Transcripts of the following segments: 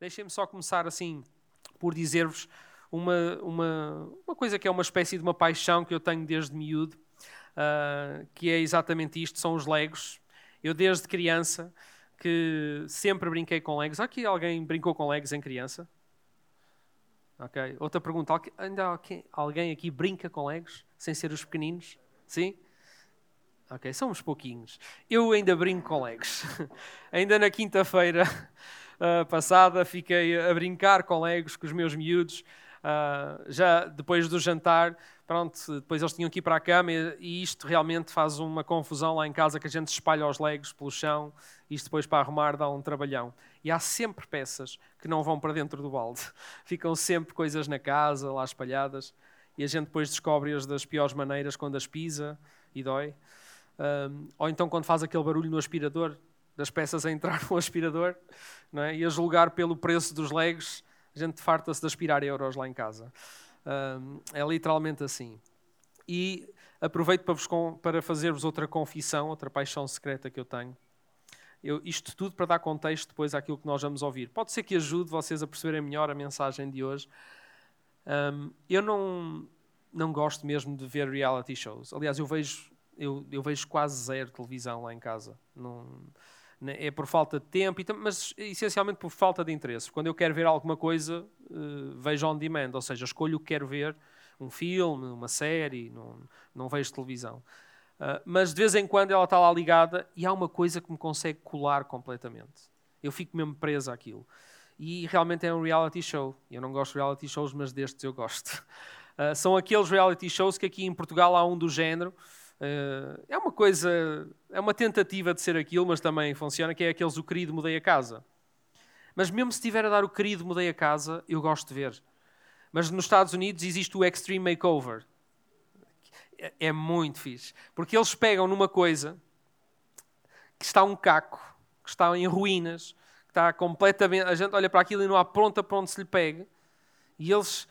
Deixem-me só começar assim por dizer-vos uma, uma, uma coisa que é uma espécie de uma paixão que eu tenho desde miúdo, uh, que é exatamente isto: são os Legos. Eu, desde criança, que sempre brinquei com Legos. Aqui alguém brincou com Legos em criança? Ok. Outra pergunta: ainda alguém aqui brinca com Legos sem ser os pequeninos? Sim? Ok, somos pouquinhos. Eu ainda brinco com Legos. ainda na quinta-feira uh, passada fiquei a brincar com Legos com os meus miúdos. Uh, já depois do jantar, pronto, depois eles tinham que ir para a cama e, e, isto realmente faz uma confusão lá em casa que a gente espalha os legos pelo chão, isto depois para arrumar dá um trabalhão. E há sempre peças que não vão para dentro do balde. Ficam sempre coisas na casa, lá espalhadas, e a gente depois descobre-as das piores maneiras quando as pisa e dói. Um, ou então quando faz aquele barulho no aspirador, das peças a entrar no aspirador, não é? e a julgar pelo preço dos legos a gente farta-se de aspirar euros lá em casa. é literalmente assim. E aproveito para, vos, para fazer-vos outra confissão, outra paixão secreta que eu tenho. Eu, isto tudo para dar contexto depois àquilo que nós vamos ouvir. Pode ser que ajude vocês a perceberem melhor a mensagem de hoje. Um, eu não, não gosto mesmo de ver reality shows. Aliás, eu vejo, eu, eu vejo quase zero televisão lá em casa. Não, é por falta de tempo, mas essencialmente por falta de interesse. Quando eu quero ver alguma coisa, uh, vejo on demand, ou seja, escolho o que quero ver, um filme, uma série, não, não vejo televisão. Uh, mas de vez em quando ela está lá ligada e há uma coisa que me consegue colar completamente. Eu fico mesmo preso àquilo. E realmente é um reality show. Eu não gosto de reality shows, mas destes eu gosto. Uh, são aqueles reality shows que aqui em Portugal há um do género, é uma coisa, é uma tentativa de ser aquilo, mas também funciona, que é aqueles o querido mudei a casa. Mas mesmo se estiver a dar o querido mudei a casa, eu gosto de ver. Mas nos Estados Unidos existe o Extreme Makeover. É, é muito fixe. Porque eles pegam numa coisa que está um caco, que está em ruínas, que está completamente. A gente olha para aquilo e não há pronta para onde se lhe pegue. E eles.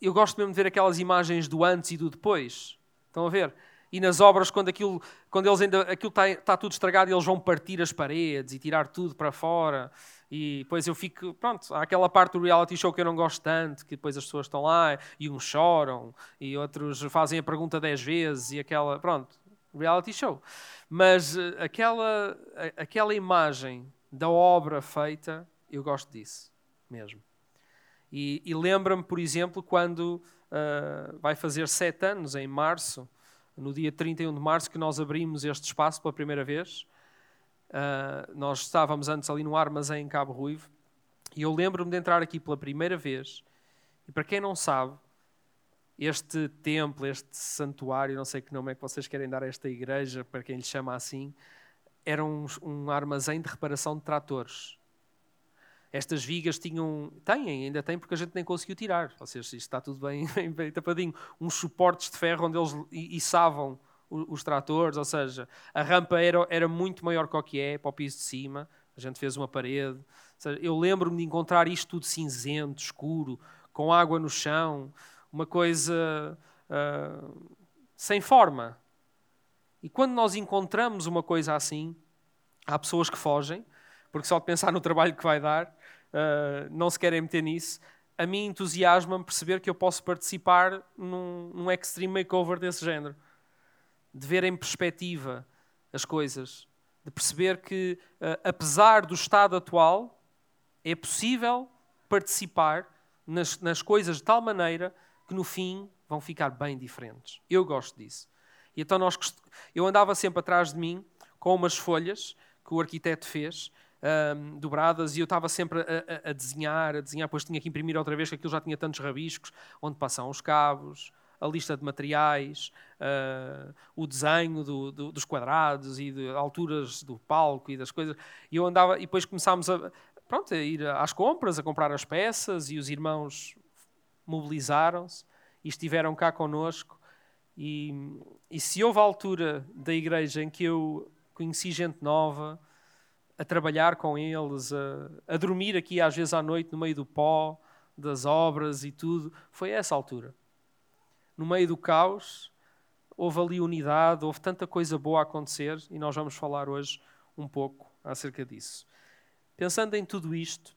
Eu gosto mesmo de ver aquelas imagens do antes e do depois. Estão a ver? E nas obras, quando, aquilo, quando eles ainda, aquilo está, está tudo estragado, eles vão partir as paredes e tirar tudo para fora. E depois eu fico, pronto, há aquela parte do reality show que eu não gosto tanto, que depois as pessoas estão lá e uns choram e outros fazem a pergunta dez vezes e aquela, pronto, reality show. Mas eh, aquela, aquela imagem da obra feita, eu gosto disso mesmo. E, e lembra-me, por exemplo, quando uh, vai fazer sete anos, em março, no dia 31 de março, que nós abrimos este espaço pela primeira vez. Uh, nós estávamos antes ali no armazém em Cabo Ruivo e eu lembro-me de entrar aqui pela primeira vez. E para quem não sabe, este templo, este santuário, não sei que nome é que vocês querem dar a esta igreja, para quem lhe chama assim, era um, um armazém de reparação de tratores. Estas vigas tinham, têm, ainda têm, porque a gente nem conseguiu tirar. Ou seja, isto está tudo bem, bem, bem tapadinho. Uns suportes de ferro onde eles içavam os tratores, ou seja, a rampa era, era muito maior que o que é, para o piso de cima. A gente fez uma parede. Seja, eu lembro-me de encontrar isto tudo cinzento, escuro, com água no chão, uma coisa uh, sem forma. E quando nós encontramos uma coisa assim, há pessoas que fogem, porque só de pensar no trabalho que vai dar, uh, não se querem meter nisso. A mim entusiasma-me perceber que eu posso participar num, num extreme makeover desse género. De ver em perspectiva as coisas. De perceber que, uh, apesar do estado atual, é possível participar nas, nas coisas de tal maneira que no fim vão ficar bem diferentes. Eu gosto disso. E então nós, eu andava sempre atrás de mim com umas folhas que o arquiteto fez um, dobradas e eu estava sempre a, a, a, desenhar, a desenhar, depois tinha que imprimir outra vez, que aquilo já tinha tantos rabiscos, onde passam os cabos, a lista de materiais, uh, o desenho do, do, dos quadrados e de alturas do palco e das coisas. E eu andava, e depois começámos a, pronto, a ir às compras, a comprar as peças, e os irmãos mobilizaram-se e estiveram cá conosco. E, e se houve a altura da igreja em que eu conheci gente nova, a trabalhar com eles, a, a dormir aqui às vezes à noite no meio do pó, das obras e tudo. Foi essa altura. No meio do caos, houve ali unidade, houve tanta coisa boa a acontecer e nós vamos falar hoje um pouco acerca disso. Pensando em tudo isto,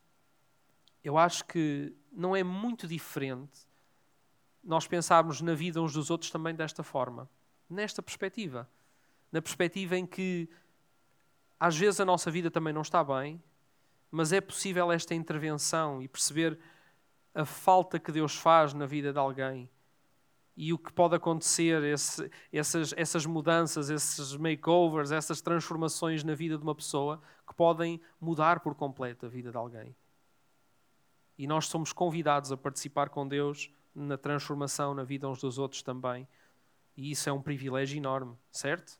eu acho que não é muito diferente nós pensarmos na vida uns dos outros também desta forma, nesta perspectiva. Na perspectiva em que às vezes a nossa vida também não está bem, mas é possível esta intervenção e perceber a falta que Deus faz na vida de alguém e o que pode acontecer, esse, essas, essas mudanças, esses makeovers, essas transformações na vida de uma pessoa que podem mudar por completo a vida de alguém. E nós somos convidados a participar com Deus na transformação na vida uns dos outros também. E isso é um privilégio enorme, certo?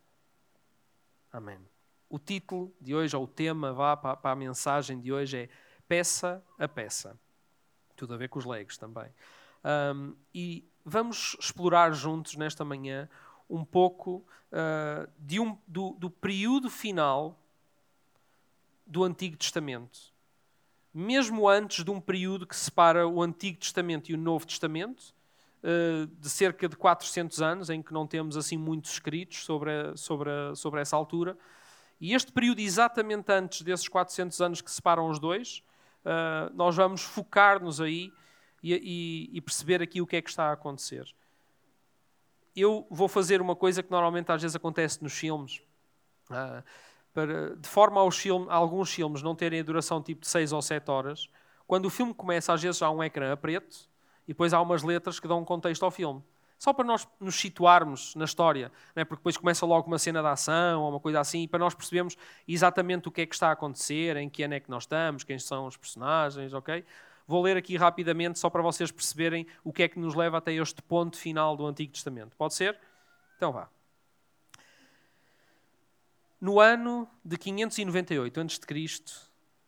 Amém. O título de hoje, ou o tema, vá para, para a mensagem de hoje é Peça a Peça. Tudo a ver com os legos também. Um, e vamos explorar juntos nesta manhã um pouco uh, de um, do, do período final do Antigo Testamento. Mesmo antes de um período que separa o Antigo Testamento e o Novo Testamento, uh, de cerca de 400 anos, em que não temos assim muitos escritos sobre, sobre, sobre essa altura. E este período, exatamente antes desses 400 anos que separam os dois, uh, nós vamos focar-nos aí e, e, e, perceber aqui o que é que está a acontecer. Eu vou fazer uma coisa que normalmente às vezes acontece nos filmes. Uh, para, de forma aos filme, alguns filmes não terem a duração tipo de 6 ou 7 horas, quando o filme começa, às vezes há um ecrã a preto e depois há umas letras que dão um contexto ao filme. Só para nós nos situarmos na história, né? porque depois começa logo uma cena de ação ou uma coisa assim, e para nós percebermos exatamente o que é que está a acontecer, em que ano é que nós estamos, quem são os personagens, ok? Vou ler aqui rapidamente só para vocês perceberem o que é que nos leva até este ponto final do Antigo Testamento. Pode ser? Então vá. No ano de 598 a.C.,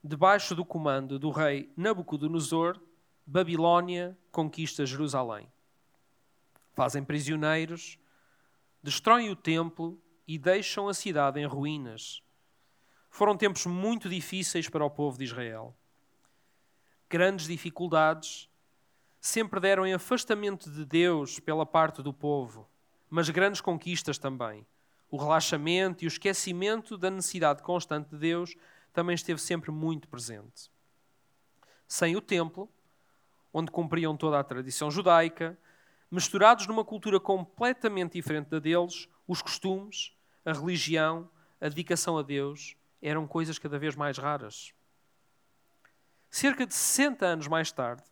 debaixo do comando do rei Nabucodonosor, Babilónia conquista Jerusalém fazem prisioneiros, destroem o templo e deixam a cidade em ruínas. Foram tempos muito difíceis para o povo de Israel. Grandes dificuldades sempre deram em afastamento de Deus pela parte do povo, mas grandes conquistas também. O relaxamento e o esquecimento da necessidade constante de Deus também esteve sempre muito presente. Sem o templo, onde cumpriam toda a tradição judaica, misturados numa cultura completamente diferente da deles, os costumes, a religião, a dedicação a Deus eram coisas cada vez mais raras. Cerca de 60 anos mais tarde,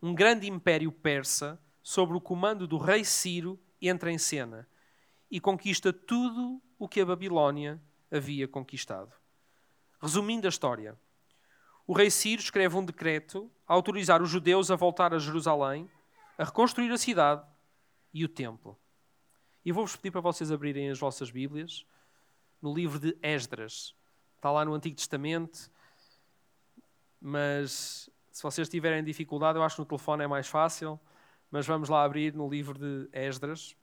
um grande império persa, sob o comando do rei Ciro, entra em cena e conquista tudo o que a Babilónia havia conquistado. Resumindo a história, o rei Ciro escreve um decreto a autorizar os judeus a voltar a Jerusalém a reconstruir a cidade e o templo. E vou-vos pedir para vocês abrirem as vossas Bíblias no livro de Esdras. Está lá no Antigo Testamento, mas se vocês tiverem dificuldade, eu acho que no telefone é mais fácil. Mas vamos lá abrir no livro de Esdras.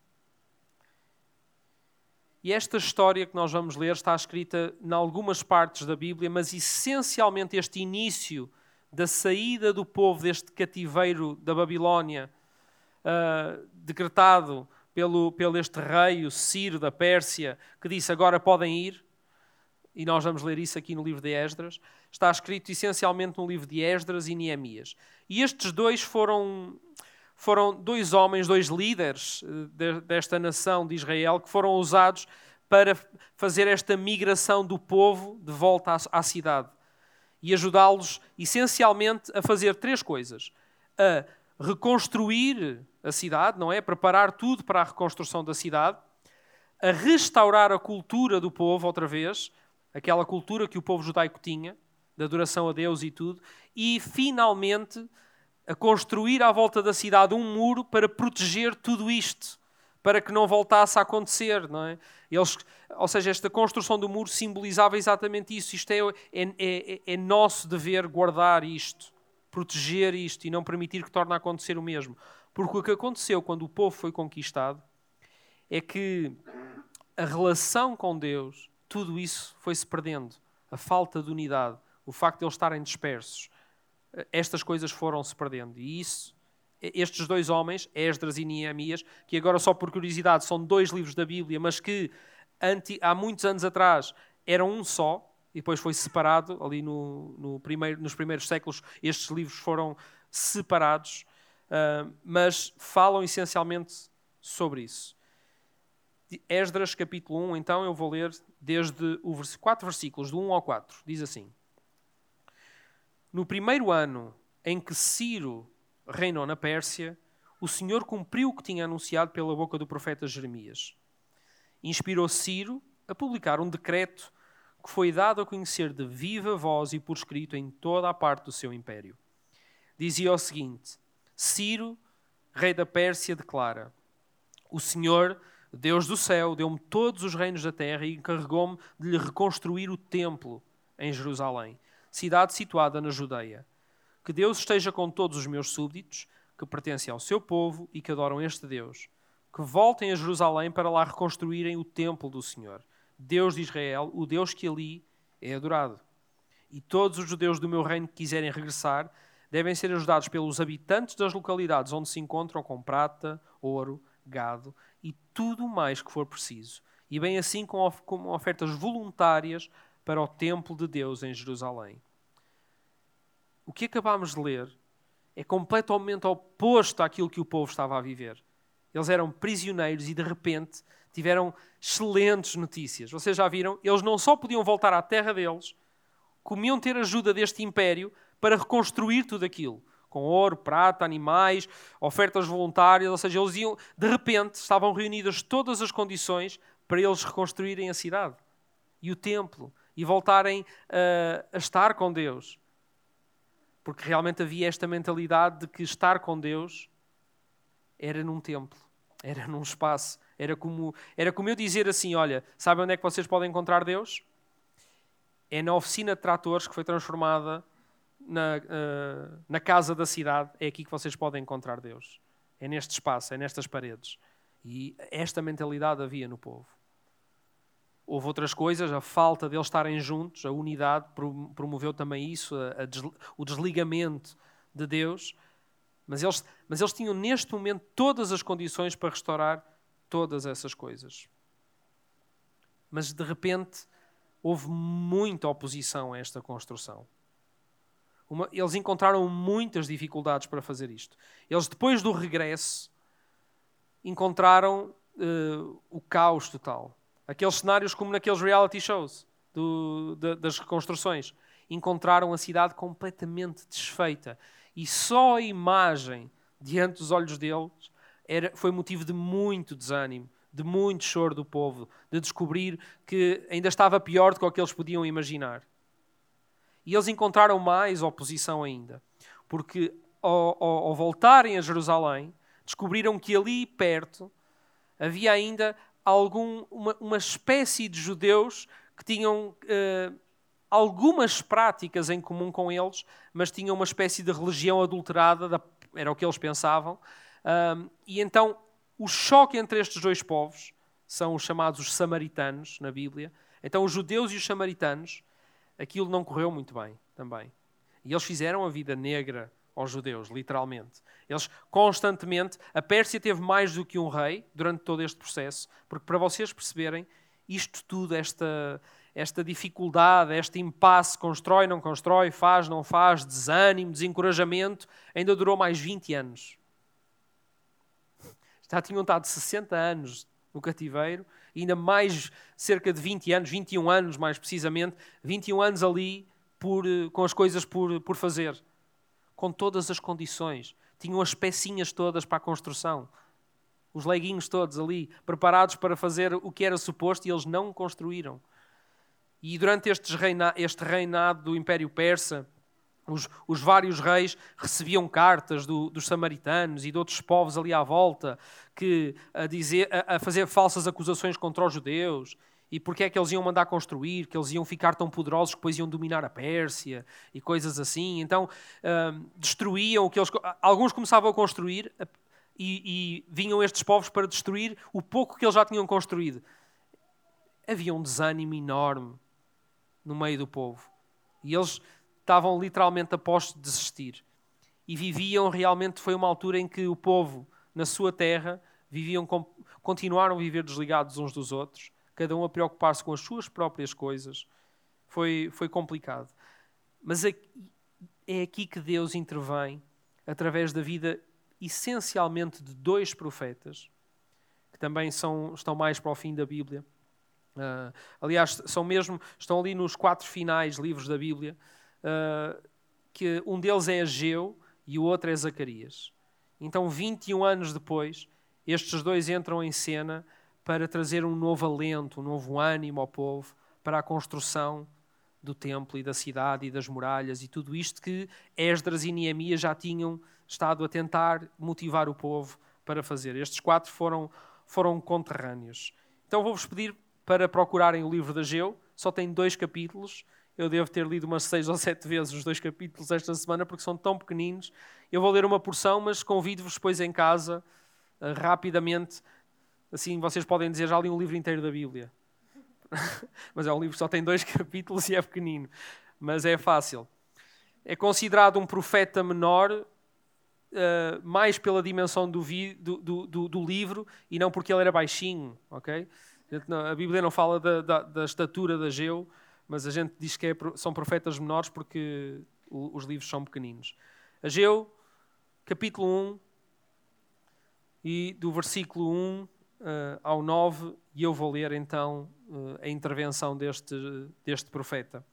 E esta história que nós vamos ler está escrita em algumas partes da Bíblia, mas essencialmente este início da saída do povo deste cativeiro da Babilónia uh, decretado pelo, pelo este rei, o Ciro da Pérsia, que disse agora podem ir, e nós vamos ler isso aqui no livro de Esdras, está escrito essencialmente no livro de Esdras e Neemias. E estes dois foram, foram dois homens, dois líderes eh, desta nação de Israel, que foram usados para fazer esta migração do povo de volta à cidade e ajudá-los essencialmente a fazer três coisas: a reconstruir a cidade, não é? Preparar tudo para a reconstrução da cidade, a restaurar a cultura do povo outra vez, aquela cultura que o povo judaico tinha, da adoração a Deus e tudo, e finalmente a construir à volta da cidade um muro para proteger tudo isto, para que não voltasse a acontecer, não é? Eles, ou seja, esta construção do muro simbolizava exatamente isso. Isto é, é, é, é nosso dever guardar isto, proteger isto e não permitir que torne a acontecer o mesmo. Porque o que aconteceu quando o povo foi conquistado é que a relação com Deus, tudo isso foi-se perdendo. A falta de unidade, o facto de eles estarem dispersos, estas coisas foram-se perdendo. E isso, estes dois homens, Esdras e Neemias, que agora só por curiosidade são dois livros da Bíblia, mas que há muitos anos atrás eram um só, e depois foi separado, ali no, no primeiro, nos primeiros séculos, estes livros foram separados, uh, mas falam essencialmente sobre isso. Esdras capítulo 1, então eu vou ler desde o vers quatro versículos, do 1 ao 4. Diz assim: No primeiro ano em que Ciro reinou na Pérsia, o Senhor cumpriu o que tinha anunciado pela boca do profeta Jeremias. Inspirou Ciro a publicar um decreto que foi dado a conhecer de viva voz e por escrito em toda a parte do seu império. Dizia o seguinte: Ciro, rei da Pérsia, declara: O Senhor, Deus do céu, deu-me todos os reinos da terra e encarregou-me de lhe reconstruir o templo em Jerusalém, cidade situada na Judeia. Que Deus esteja com todos os meus súbditos, que pertencem ao seu povo e que adoram este Deus. Que voltem a Jerusalém para lá reconstruírem o templo do Senhor Deus de Israel, o Deus que ali é adorado. E todos os judeus do meu reino que quiserem regressar devem ser ajudados pelos habitantes das localidades onde se encontram com prata, ouro, gado e tudo mais que for preciso. E bem assim com ofertas voluntárias para o templo de Deus em Jerusalém. O que acabámos de ler é completamente oposto àquilo que o povo estava a viver. Eles eram prisioneiros e de repente tiveram excelentes notícias. Vocês já viram? Eles não só podiam voltar à terra deles, comiam ter ajuda deste império para reconstruir tudo aquilo. Com ouro, prata, animais, ofertas voluntárias, ou seja, eles iam, de repente, estavam reunidas todas as condições para eles reconstruírem a cidade e o templo e voltarem uh, a estar com Deus. Porque realmente havia esta mentalidade de que estar com Deus era num templo, era num espaço era como, era como eu dizer assim: olha, sabem onde é que vocês podem encontrar Deus? É na oficina de tratores que foi transformada na, uh, na casa da cidade. É aqui que vocês podem encontrar Deus. É neste espaço, é nestas paredes. E esta mentalidade havia no povo. Houve outras coisas, a falta de eles estarem juntos, a unidade promoveu também isso, a, a desli o desligamento de Deus. Mas eles, mas eles tinham neste momento todas as condições para restaurar todas essas coisas. Mas de repente houve muita oposição a esta construção. Uma, eles encontraram muitas dificuldades para fazer isto. Eles, depois do regresso, encontraram uh, o caos total. Aqueles cenários como naqueles reality shows do, de, das reconstruções. Encontraram a cidade completamente desfeita. E só a imagem diante dos olhos deles era, foi motivo de muito desânimo, de muito choro do povo, de descobrir que ainda estava pior do que o que eles podiam imaginar. E eles encontraram mais oposição ainda, porque ao, ao, ao voltarem a Jerusalém, descobriram que ali perto havia ainda algum, uma, uma espécie de judeus que tinham uh, algumas práticas em comum com eles, mas tinham uma espécie de religião adulterada, da, era o que eles pensavam, um, e então o choque entre estes dois povos são os chamados os samaritanos na Bíblia. Então os judeus e os samaritanos, aquilo não correu muito bem também. E eles fizeram a vida negra aos judeus, literalmente. Eles constantemente, a Pérsia teve mais do que um rei durante todo este processo, porque para vocês perceberem, isto tudo, esta, esta dificuldade, este impasse, constrói, não constrói, faz, não faz, desânimo, desencorajamento, ainda durou mais 20 anos já tinham estado 60 anos no cativeiro, ainda mais cerca de 20 anos, 21 anos mais precisamente, 21 anos ali por, eh, com as coisas por, por fazer, com todas as condições. Tinham as pecinhas todas para a construção, os leguinhos todos ali, preparados para fazer o que era suposto e eles não construíram. E durante este reinado do Império Persa, os, os, vários reis recebiam cartas do, dos samaritanos e de outros povos ali à volta que a, dizer, a, a, fazer falsas acusações contra os judeus e porque é que eles iam mandar construir, que eles iam ficar tão poderosos que depois iam dominar a Pérsia e coisas assim. Então hum, destruíam o que eles. Alguns começavam a construir e, e vinham estes povos para destruir o pouco que eles já tinham construído. Havia um desânimo enorme no meio do povo. E eles estavam literalmente a postos de desistir. E viviam realmente, foi uma altura em que o povo, na sua terra, viviam, continuaram a viver desligados uns dos outros, cada um a preocupar-se com as suas próprias coisas, foi, foi complicado. Mas é aqui que Deus intervém através da vida essencialmente de dois profetas, que também são, estão mais para o fim da Bíblia. Uh, aliás, são mesmo, estão ali nos quatro finais livros da Bíblia, uh, que um deles é Ageu e o outro é Zacarias. Então, 21 anos depois, estes dois entram em cena para trazer um novo alento, um novo ânimo ao povo para a construção do templo e da cidade e das muralhas e tudo isto que Esdras e Neemias já tinham estado a tentar motivar o povo para fazer. Estes quatro foram, foram conterrâneos. Então vou-vos pedir para procurarem o livro de Ageu, só tem dois capítulos. Eu devo ter lido umas seis ou sete vezes os dois capítulos esta semana porque são tão pequeninos. Eu vou ler uma porção, mas convido-vos depois em casa, uh, rapidamente. Assim vocês podem dizer, já li um livro inteiro da Bíblia. mas é um livro que só tem dois capítulos e é pequenino. Mas é fácil. É considerado um profeta menor uh, mais pela dimensão do, vi, do, do, do, livro e não porque ele era baixinho, ok? A Bíblia não fala da, da, da estatura de Ageu, mas a gente diz que é, são profetas menores porque os livros são pequeninos. Ageu, capítulo 1, e do versículo 1 uh, eh, ao 9, e eu vou ler então uh, a intervenção deste, deste profeta.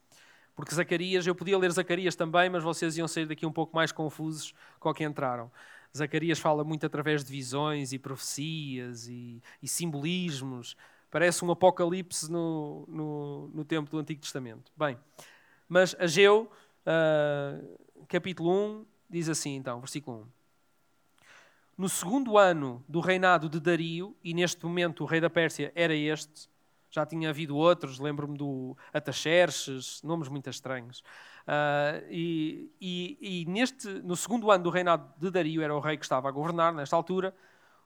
Porque Zacarias, eu podia ler Zacarias também, mas vocês iam sair daqui um pouco mais confusos com o que entraram. Zacarias fala muito através de visões e profecias e, e simbolismos. Parece um apocalipse no, no, no, tempo do Antigo Testamento. Bem, mas Ageu, uh, capítulo 1, diz assim então, versículo 1. No segundo ano do reinado de Dario, e neste momento o rei da Pérsia era este, já tinha havido outros, lembro-me do Ataxerxes, nomes muito estranhos. Uh, e, e, e, neste, no segundo ano do reinado de Dario, era o rei que estava a governar nesta altura,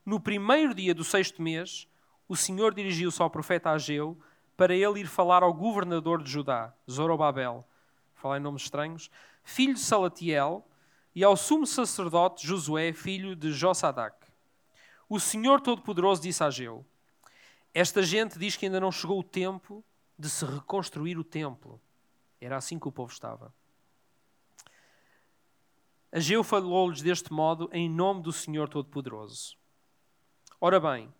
no primeiro dia do sexto mês, o Senhor dirigiu-se ao profeta Ageu para ele ir falar ao governador de Judá, Zorobabel, falar em nomes estranhos, filho de Salatiel, e ao sumo sacerdote Josué, filho de Jossadac. O Senhor Todo-Poderoso disse a Ageu, esta gente diz que ainda não chegou o tempo de se reconstruir o templo. Era assim que o povo estava. Ageu falou-lhes deste modo em nome do Senhor Todo-Poderoso. Ora bem,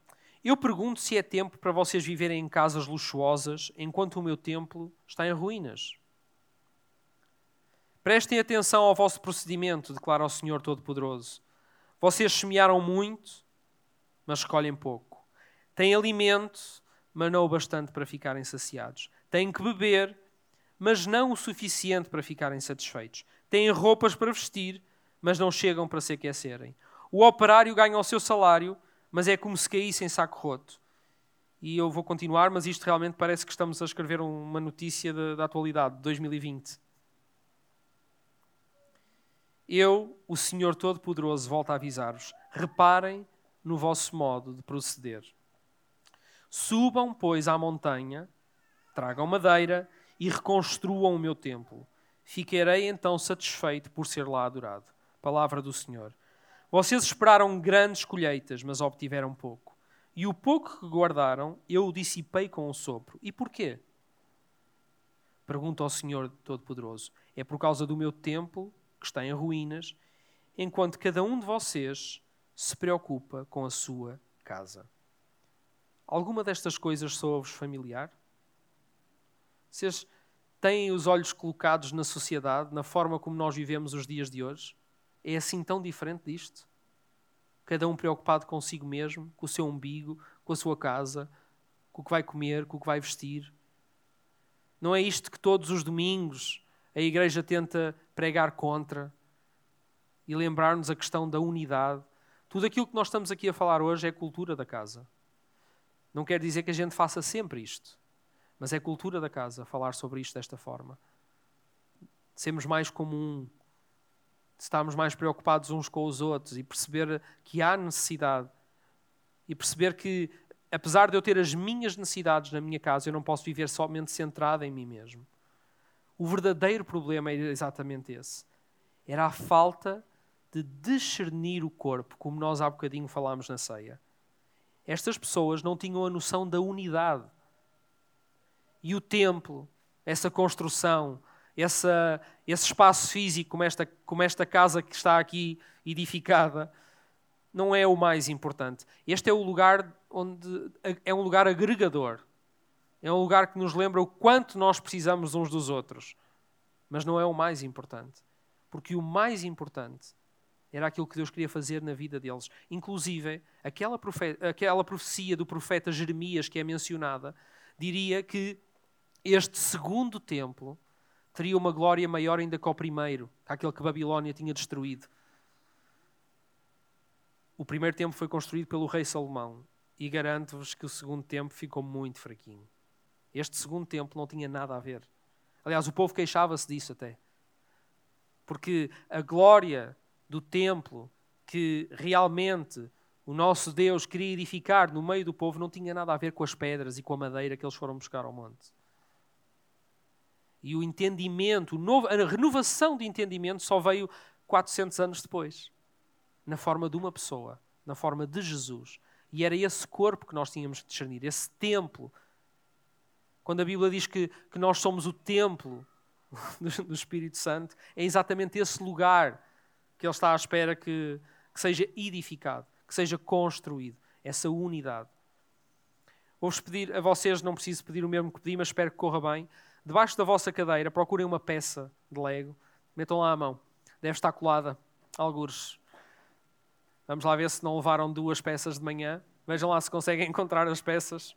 eu pergunto se é tempo para vocês viverem em casas luxuosas enquanto o meu templo está em ruínas. Prestem atenção ao vosso procedimento, declara o Senhor Todo-Poderoso. Vocês semearam muito, mas recolhem pouco. Têm alimento, mas não o bastante para ficarem saciados. Têm que beber, mas não o suficiente para ficarem satisfeitos. Têm roupas para vestir, mas não chegam para se aquecerem. O operário ganha o seu salário, mas é como se caísse em saco roto. E eu vou continuar, mas isto realmente parece que estamos a escrever uma notícia da atualidade, de 2020. Eu, o Senhor Todo-Poderoso, volto a avisar-vos: reparem no vosso modo de proceder. Subam, pois, à montanha, tragam madeira e reconstruam o meu templo. Ficarei então satisfeito por ser lá adorado. Palavra do Senhor. Vocês esperaram grandes colheitas, mas obtiveram pouco. E o pouco que guardaram, eu o dissipei com o sopro. E porquê? Pergunta ao Senhor Todo-Poderoso. É por causa do meu templo, que está em ruínas, enquanto cada um de vocês se preocupa com a sua casa. Alguma destas coisas soa-vos familiar? Vocês têm os olhos colocados na sociedade, na forma como nós vivemos os dias de hoje? É assim tão diferente disto? Cada um preocupado consigo mesmo, com o seu umbigo, com a sua casa, com o que vai comer, com o que vai vestir. Não é isto que todos os domingos a igreja tenta pregar contra e lembrar-nos a questão da unidade. Tudo aquilo que nós estamos aqui a falar hoje é cultura da casa. Não quer dizer que a gente faça sempre isto, mas é cultura da casa falar sobre isto desta forma. Sermos mais como um, estarmos mais preocupados uns com os outros e perceber que há necessidade e perceber que, apesar de eu ter as minhas necessidades na minha casa, eu não posso viver somente centrado em mim mesmo. O verdadeiro problema é exatamente esse. Era a falta de discernir o corpo, como nós há bocadinho falámos na ceia. Estas pessoas não tinham a noção da unidade. E o templo essa construção, essa, esse espaço físico, como esta, como esta casa que está aqui edificada, não é o mais importante. Este é o lugar onde é um lugar agregador. É um lugar que nos lembra o quanto nós precisamos uns dos outros. Mas não é o mais importante. Porque o mais importante era aquilo que Deus queria fazer na vida deles. Inclusive, aquela, aquela profecia do profeta Jeremias que é mencionada, diria que este segundo templo teria uma glória maior ainda que o primeiro, aquele que Babilónia tinha destruído. O primeiro templo foi construído pelo rei Salomão e garanto-vos que o segundo templo ficou muito fraquinho. Este segundo templo não tinha nada a ver. Aliás, o povo queixava-se disso até. Porque a glória do templo que realmente o nosso Deus queria edificar no meio do povo não tinha nada a ver com as pedras e com a madeira que eles foram buscar ao monte. E o entendimento, a renovação de entendimento só veio 400 anos depois, na forma de uma pessoa, na forma de Jesus. E era esse corpo que nós tínhamos que discernir, esse templo. Quando a Bíblia diz que, que nós somos o templo do Espírito Santo, é exatamente esse lugar que Ele está à espera que, que seja edificado, que seja construído, essa unidade. Vou-vos pedir a vocês, não preciso pedir o mesmo que pedi, mas espero que corra bem. Debaixo da vossa cadeira, procurem uma peça de Lego, metam lá a mão. Deve estar colada, algures. Vamos lá ver se não levaram duas peças de manhã. Vejam lá se conseguem encontrar as peças.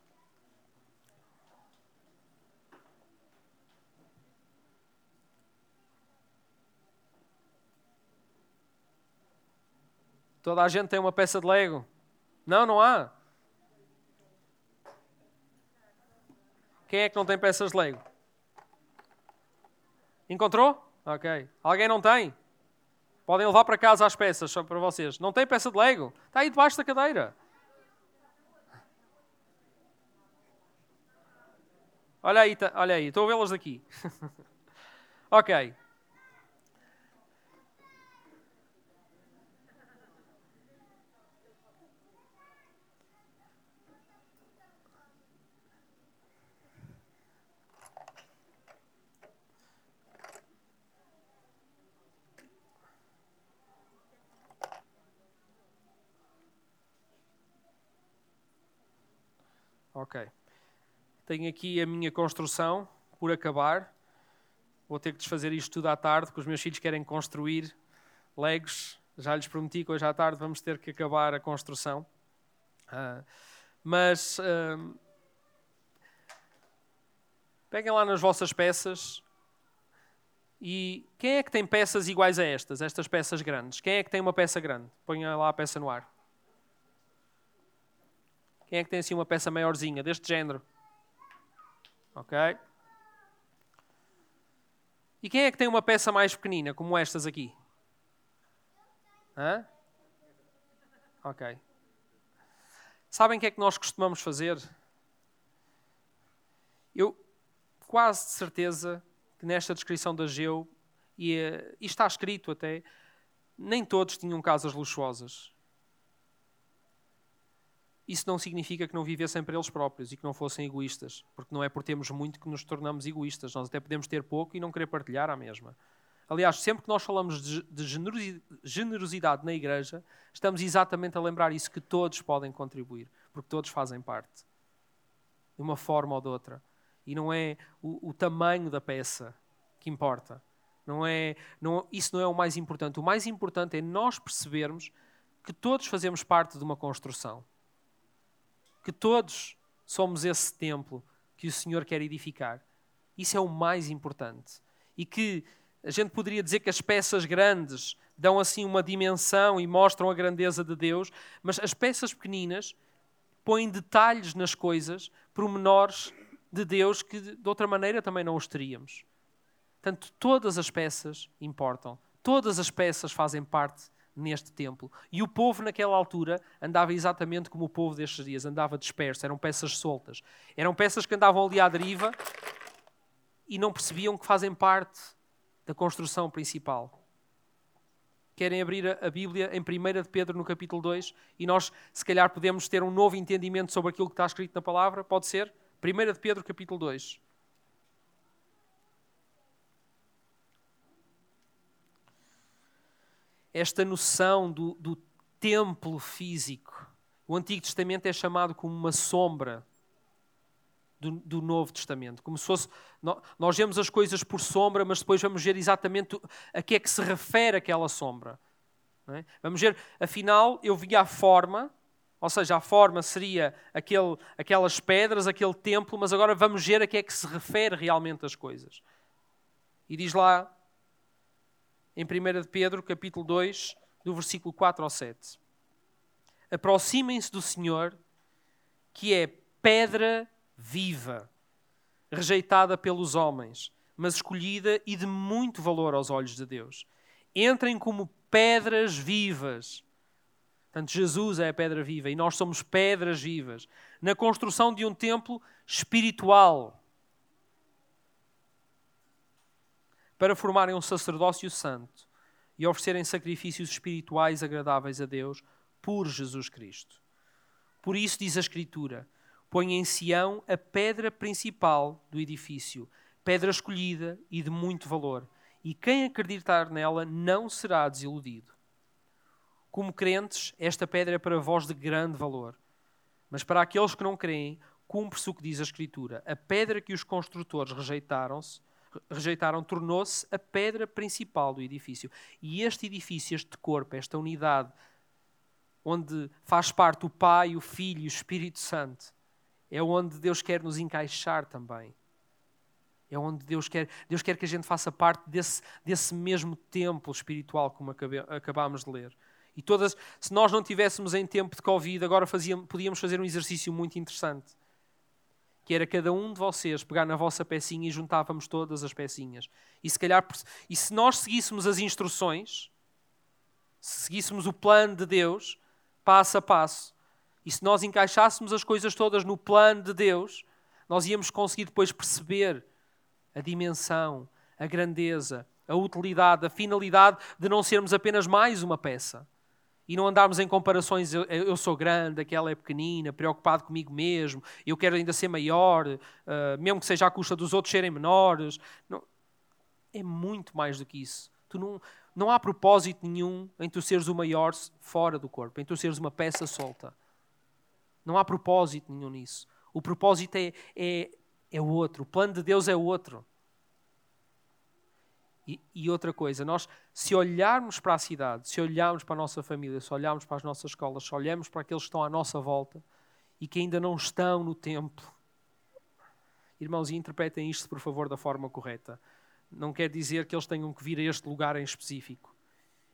Toda a gente tem uma peça de Lego? Não, não há. Quem é que não tem peças de Lego? Encontrou? Ok. Alguém não tem? Podem levar para casa as peças, só para vocês. Não tem peça de Lego? Está aí debaixo da cadeira. Olha aí, tá, olha aí, estou a vê-las daqui. ok. Ok. Tenho aqui a minha construção por acabar. Vou ter que desfazer isto tudo à tarde, porque os meus filhos querem construir legos. Já lhes prometi que hoje à tarde vamos ter que acabar a construção. Uh, mas uh, peguem lá nas vossas peças. E quem é que tem peças iguais a estas, estas peças grandes? Quem é que tem uma peça grande? Ponha lá a peça no ar. Quem é que tem assim uma peça maiorzinha, deste género? Ok? E quem é que tem uma peça mais pequenina, como estas aqui? Hã? Ok. Sabem o que é que nós costumamos fazer? Eu quase de certeza que nesta descrição da Geu, e, eh, e está escrito até, nem todos tinham casas luxuosas isso não significa que não vivessem para eles próprios e que não fossem egoístas, porque não é por termos muito que nos tornamos egoístas. Nós até podemos ter pouco e não querer partilhar a mesma. Aliás, sempre que nós falamos de generosidade na igreja, estamos exatamente a lembrar isso, que todos podem contribuir, porque todos fazem parte, de uma forma ou de outra. E não é o, o tamanho da peça que importa. Não é, não, isso não é o mais importante. O mais importante é nós percebermos que todos fazemos parte de uma construção que todos somos esse templo que o Senhor quer edificar. Isso é o mais importante. E que a gente poderia dizer que as peças grandes dão assim uma dimensão e mostram a grandeza de Deus, mas as peças pequeninas põem detalhes nas coisas, pormenores de Deus que de outra maneira também não os teríamos. Portanto, todas as peças importam, todas as peças fazem parte neste templo. E o povo, naquela altura, andava exatamente como o povo destes dias, andava disperso, eram peças soltas. Eram peças que andavam ali à deriva e não percebiam que fazem parte da construção principal. Querem abrir a Bíblia em 1 de Pedro, no capítulo 2, e nós, se calhar, podemos ter um novo entendimento sobre aquilo que está escrito na palavra? Pode ser? 1 de Pedro, capítulo 2. Esta noção do, do templo físico. O Antigo Testamento é chamado como uma sombra do, do, Novo Testamento. Como se fosse. Nós vemos as coisas por sombra, mas depois vamos ver exatamente a que é que se refere aquela sombra. É? Vamos ver, afinal, eu vi a forma, ou seja, a forma seria aquele, aquelas pedras, aquele templo, mas agora vamos ver a que é que se refere realmente as coisas. E diz lá, em 1 de Pedro, capítulo 2, do versículo 4 ao 7. Aproximem-se do Senhor, que é pedra viva, rejeitada pelos homens, mas escolhida e de muito valor aos olhos de Deus. Entrem como pedras vivas. Portanto, Jesus é a pedra viva e nós somos pedras vivas na construção de um templo espiritual para formarem um sacerdócio santo e oferecerem sacrifícios espirituais agradáveis a Deus por Jesus Cristo. Por isso diz a Escritura: põe em Sião a pedra principal do edifício, pedra escolhida e de muito valor, e quem acreditar nela não será desiludido. Como crentes, esta pedra é para vós de grande valor. Mas para aqueles que não creem, cumpre-se o que diz a Escritura: a pedra que os construtores rejeitaram-se, rejeitaram tornou-se a pedra principal do edifício. E este edifício, este corpo, esta unidade, onde faz parte o Pai, o Filho e o Espírito Santo, é onde Deus quer nos encaixar também. É onde Deus quer, Deus quer que a gente faça parte desse, desse mesmo templo espiritual, como acabe, acabámos de ler. E todas, se nós não tivéssemos em tempo de Covid, agora fazíamos, podíamos fazer um exercício muito interessante. Que era cada um de vocês pegar na vossa pecinha e juntávamos todas as pecinhas. E se calhar, e se nós seguíssemos as instruções, se seguíssemos o plano de Deus, passo a passo, e se nós encaixássemos as coisas todas no plano de Deus, nós íamos conseguir depois perceber a dimensão, a grandeza, a utilidade, a finalidade de não sermos apenas mais uma peça. E não andarmos em comparações, eu, eu sou grande, aquela é pequenina, preocupado comigo mesmo, eu quero ainda ser maior, uh, mesmo que seja à custa dos outros serem menores. Não, é muito mais do que isso. Tu não, não há propósito nenhum em tu seres o maior fora do corpo, em tu seres uma peça solta. Não há propósito nenhum nisso. O propósito é, é, é outro. O plano de Deus é outro. E, e, outra coisa, nós, se olharmos para a cidade, se olharmos para a nossa família, se olharmos para as nossas escolas, se olharmos para aqueles que estão à nossa volta e que ainda não estão no templo, irmãos, interpretem isto, por favor, da forma correta. Não quer dizer que eles tenham que vir a este lugar em específico.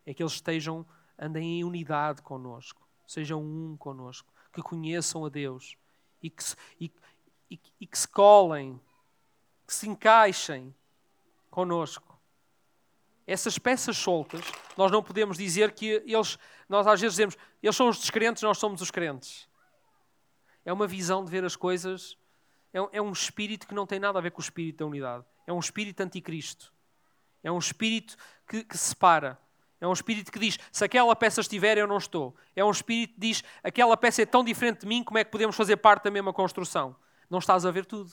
É que eles estejam, andem em unidade conosco, sejam um conosco que conheçam a Deus e que e, e, e que se colem, que se encaixem conosco. Essas peças soltas, nós não podemos dizer que eles, nós às vezes dizemos, eles são os descrentes, nós somos os crentes. É uma visão de ver as coisas, é um, é um espírito que não tem nada a ver com o espírito da unidade. É um espírito anticristo. É um espírito que, que separa. É um espírito que diz: se aquela peça estiver, eu não estou. É um espírito que diz: aquela peça é tão diferente de mim, como é que podemos fazer parte da mesma construção? Não estás a ver tudo.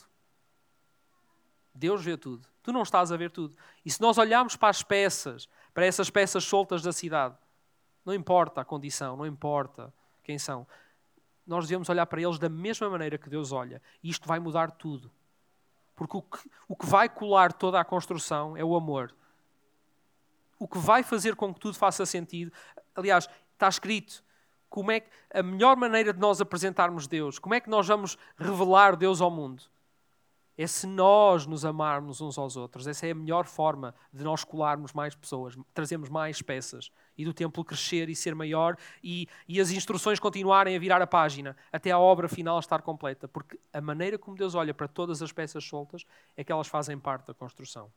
Deus vê tudo. Tu não estás a ver tudo. E se nós olharmos para as peças, para essas peças soltas da cidade, não importa a condição, não importa quem são, nós devemos olhar para eles da mesma maneira que Deus olha. E isto vai mudar tudo. Porque o que, o que vai colar toda a construção é o amor o que vai fazer com que tudo faça sentido. Aliás, está escrito como é que a melhor maneira de nós apresentarmos Deus, como é que nós vamos revelar Deus ao mundo? É se nós nos amarmos uns aos outros. Essa é a melhor forma de nós colarmos mais pessoas, trazermos mais peças e do templo crescer e ser maior e, e as instruções continuarem a virar a página até a obra final estar completa. Porque a maneira como Deus olha para todas as peças soltas é que elas fazem parte da construção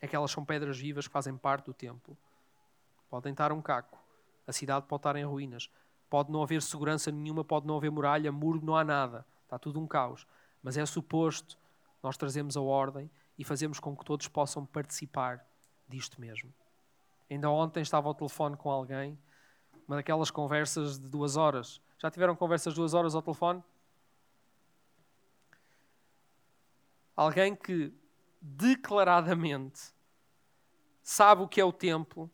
é que elas são pedras vivas que fazem parte do templo. Podem estar um caco, a cidade pode estar em ruínas, pode não haver segurança nenhuma, pode não haver muralha, muro, não há nada, está tudo um caos. Mas é suposto nós trazemos a ordem e fazemos com que todos possam participar disto mesmo. Ainda ontem estava ao telefone com alguém, uma daquelas conversas de duas horas. Já tiveram conversas de duas horas ao telefone? Alguém que declaradamente sabe o que é o templo,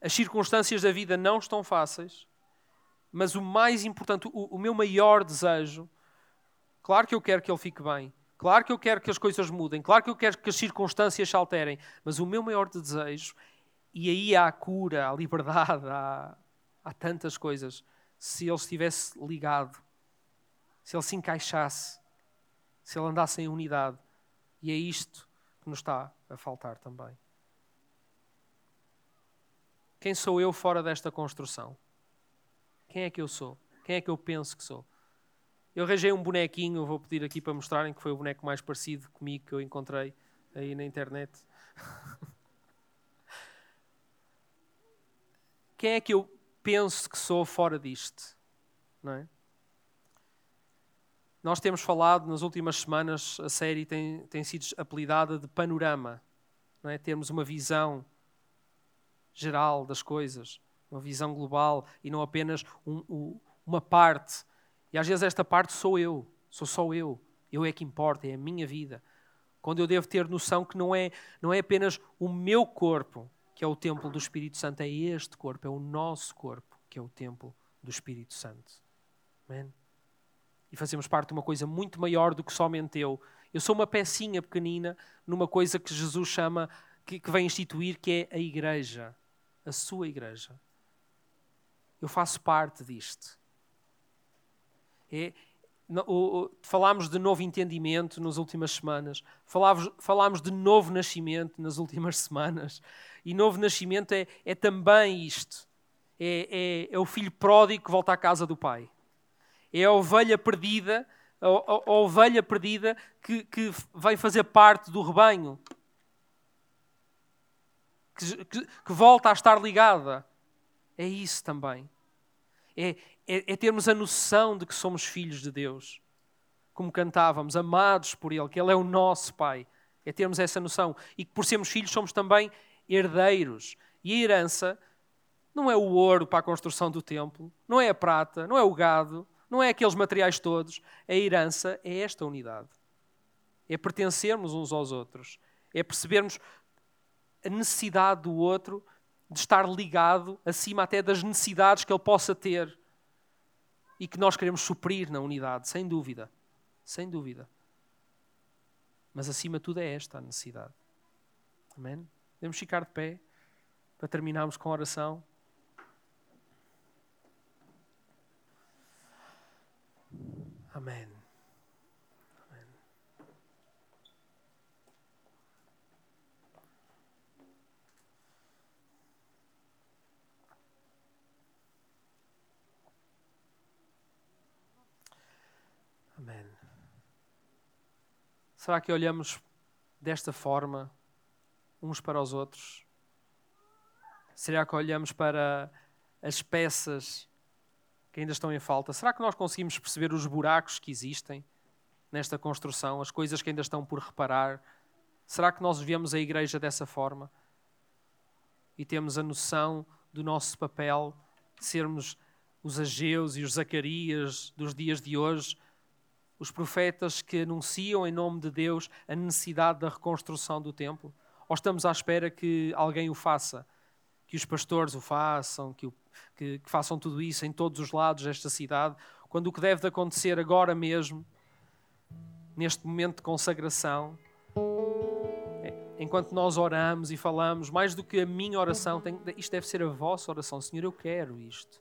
As circunstâncias da vida não estão fáceis, mas o mais importante, o, o meu maior desejo, claro que eu quero que ele fique bem, claro que eu quero que as coisas mudem, claro que eu quero que as circunstâncias se alterem, mas o meu maior desejo, e aí há a cura, a liberdade, há, há tantas coisas, se ele estivesse ligado, se ele se encaixasse, se ele andasse em unidade. E é isto que nos está a faltar também. Quem sou eu fora desta construção? Quem é que eu sou? Quem é que eu penso que sou? Eu arranjei um bonequinho, vou pedir aqui para mostrarem que foi o boneco mais parecido comigo que eu encontrei aí na internet. Quem é que eu penso que sou fora disto? Não é? Nós temos falado nas últimas semanas, a série tem, tem sido apelidada de panorama. Não é? Termos uma visão geral das coisas, uma visão global e não apenas um, um, uma parte. E às vezes esta parte sou eu, sou só eu. Eu é que importa, é a minha vida. Quando eu devo ter noção que não é, não é apenas o meu corpo que é o templo do Espírito Santo, é este corpo, é o nosso corpo que é o templo do Espírito Santo. Amém? E fazemos parte de uma coisa muito maior do que somente eu. Eu sou uma pecinha pequenina numa coisa que Jesus chama, que, que vem instituir, que é a igreja a sua igreja. Eu faço parte disto. É, o, o, falámos de novo entendimento nas últimas semanas, falámos, falámos de novo nascimento nas últimas semanas, e novo nascimento é, é também isto: é, é, é, o filho pródigo que volta à casa do pai, é a ovelha perdida, a, a, a ovelha perdida que, que vem fazer parte do rebanho, que, que, que volta a estar ligada. É isso também. É, é, é, termos a noção de que somos filhos de Deus. Como cantávamos, amados por Ele, que Ele é o nosso Pai. É termos essa noção. E que por sermos filhos somos também herdeiros. E a herança não é o ouro para a construção do templo, não é a prata, não é o gado, não é aqueles materiais todos. A herança é esta unidade. É pertencermos uns aos outros. É percebermos a necessidade do outro de estar ligado acima até das necessidades que ele possa ter e que nós queremos suprir na unidade, sem dúvida. Sem dúvida. Mas acima de tudo é esta a necessidade. Amém? Podemos ficar de pé para terminarmos com a oração. Amém. Será que olhamos desta forma uns para os outros? Será que olhamos para as peças que ainda estão em falta? Será que nós conseguimos perceber os buracos que existem nesta construção, as coisas que ainda estão por reparar? Será que nós vemos a igreja dessa forma? E temos a noção do nosso papel de sermos os Ageus e os Zacarias dos dias de hoje, os profetas que anunciam em nome de Deus a necessidade da reconstrução do templo? Ou estamos à espera que alguém o faça? Que os pastores o façam, que, o, que, que façam tudo isso em todos os lados desta cidade, quando o que deve de acontecer agora mesmo, neste momento de consagração, é, enquanto nós oramos e falamos, mais do que a minha oração, tem, isto deve ser a vossa oração. Senhor, eu quero isto.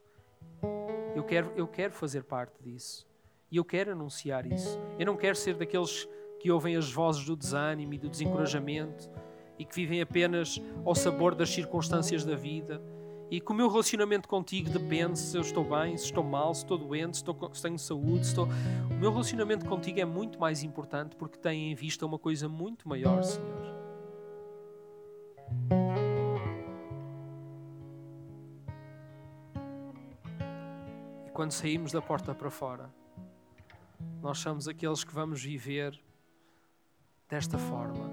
Eu quero, eu quero fazer parte disso. E eu quero anunciar isso. Eu não quero ser daqueles que ouvem as vozes do desânimo e do desencorajamento e que vivem apenas ao sabor das circunstâncias da vida e que o meu relacionamento contigo depende se eu estou bem, se estou mal, se estou doente, se, estou, se tenho saúde. Se estou... O meu relacionamento contigo é muito mais importante porque tem em vista uma coisa muito maior, Senhor. E quando saímos da porta para fora, nós somos aqueles que vamos viver desta forma,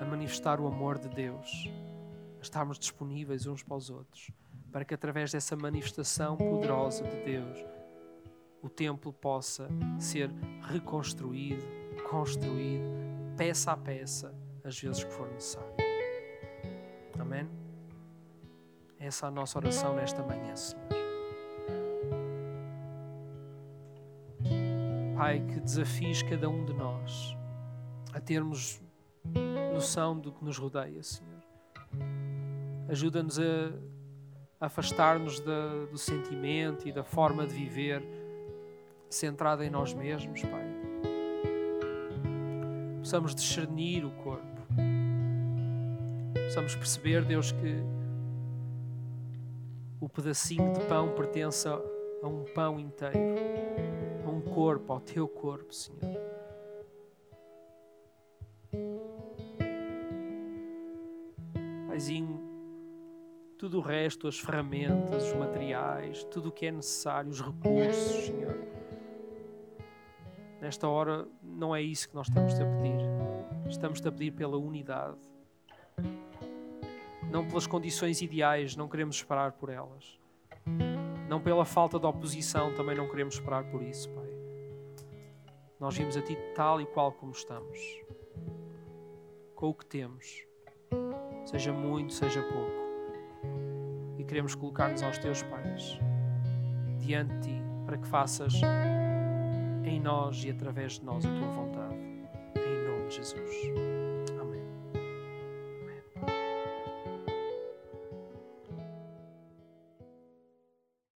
a manifestar o amor de Deus, a estarmos disponíveis uns para os outros, para que através dessa manifestação poderosa de Deus, o templo possa ser reconstruído, construído, peça a peça, às vezes que for necessário. Amém? Essa é a nossa oração nesta manhã, Senhor. Pai, que desafies cada um de nós a termos noção do que nos rodeia, Senhor. Ajuda-nos a afastar-nos do sentimento e da forma de viver centrada em nós mesmos, Pai. Possamos discernir o corpo. Possamos perceber, Deus, que o pedacinho de pão pertence a um pão inteiro, corpo, ao teu corpo, Senhor. Paizinho, tudo o resto, as ferramentas, os materiais, tudo o que é necessário, os recursos, Senhor. Nesta hora, não é isso que nós estamos a pedir. Estamos a pedir pela unidade. Não pelas condições ideais, não queremos esperar por elas. Não pela falta de oposição, também não queremos esperar por isso, Pai. Nós vimos a Ti tal e qual como estamos, com o que temos, seja muito, seja pouco. Queremos colocar-nos aos teus pés, diante de ti, para que faças em nós e através de nós a tua vontade. Em nome de Jesus.